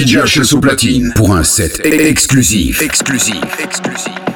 DJ HS au platine pour un set exclusif. Exclusif. Exclusif.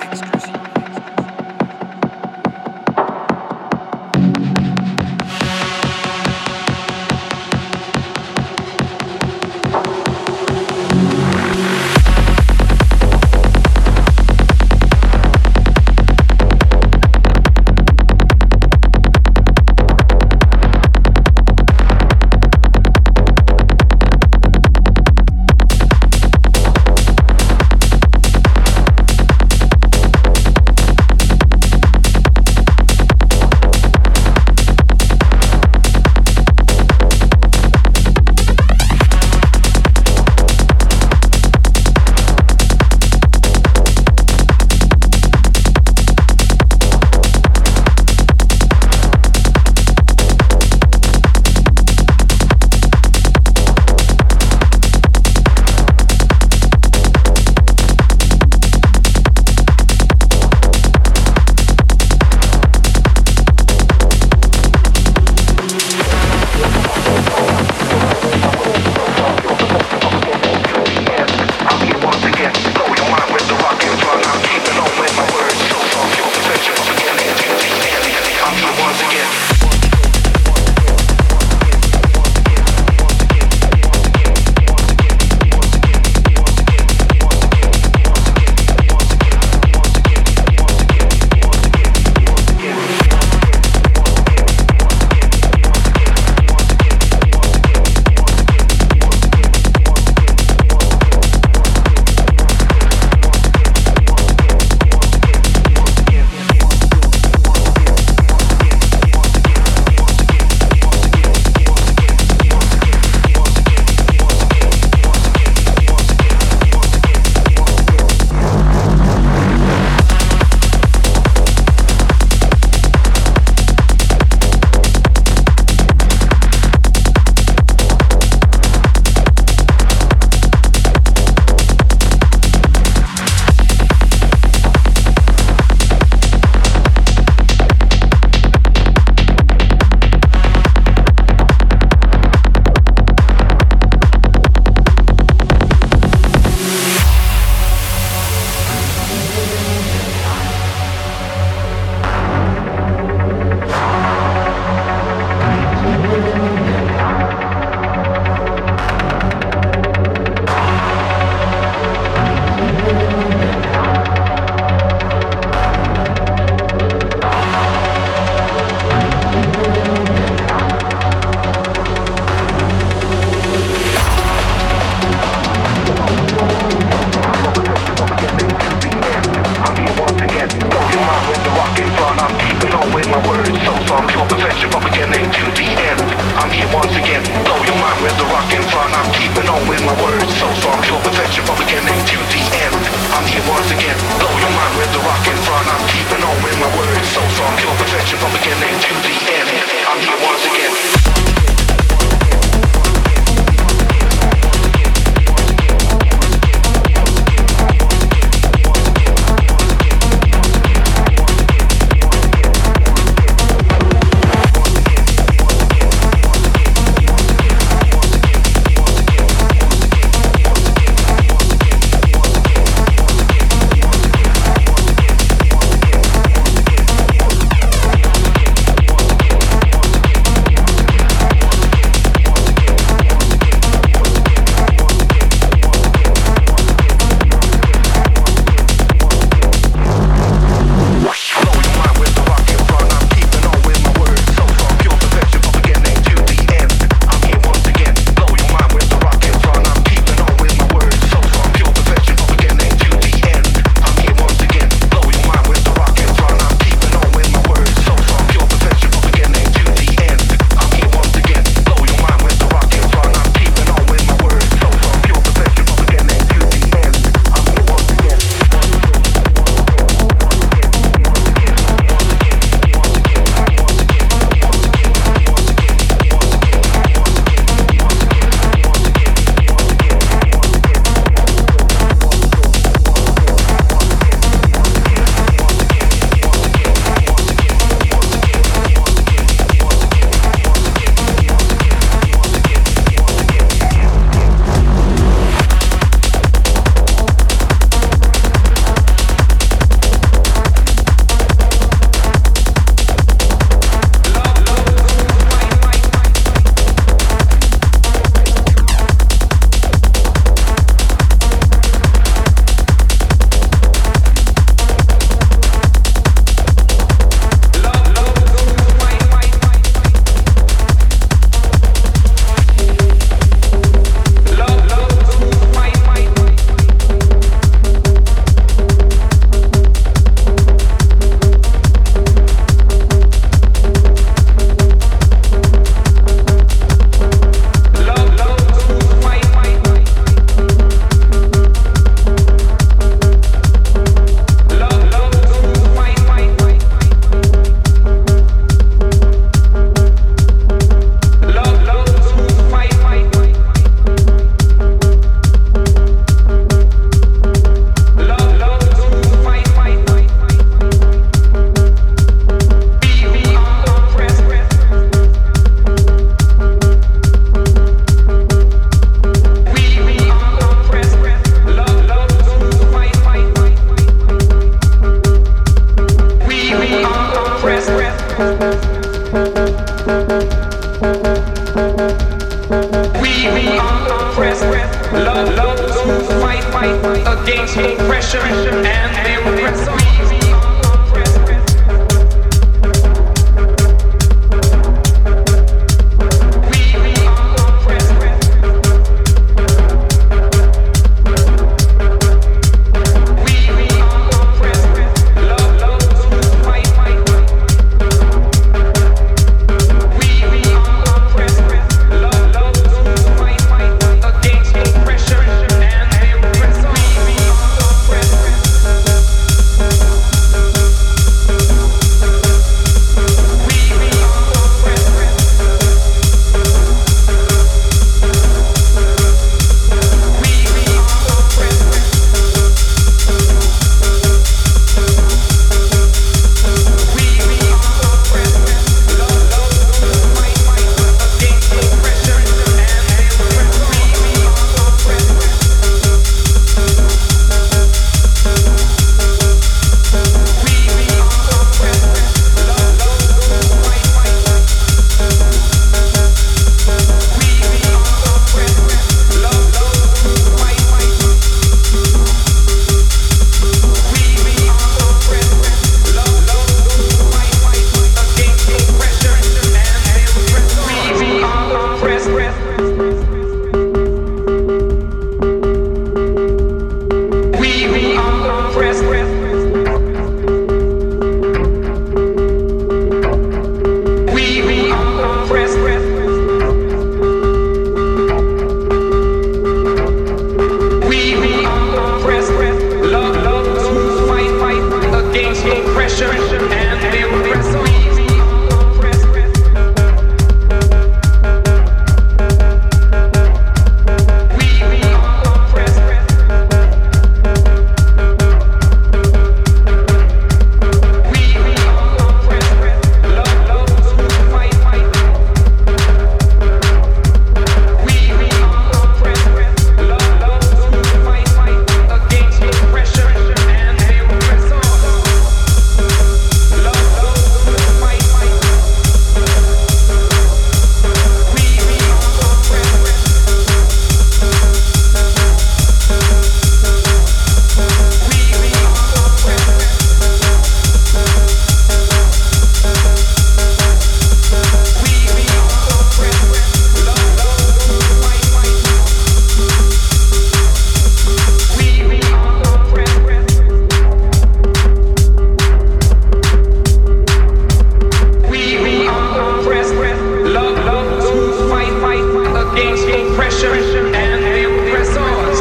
against pressure and the oppressors.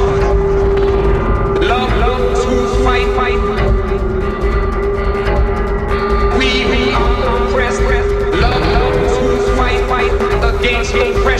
Love, love to fight, fight. We, we are oppressed. Love, love to fight, fight against oppressors.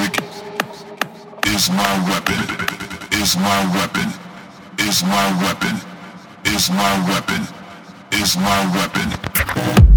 music is my weapon, is my weapon, is my weapon, is my weapon, is my weapon. Is my weapon.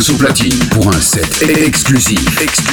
Sous platine pour un set exclusif. Exclusif.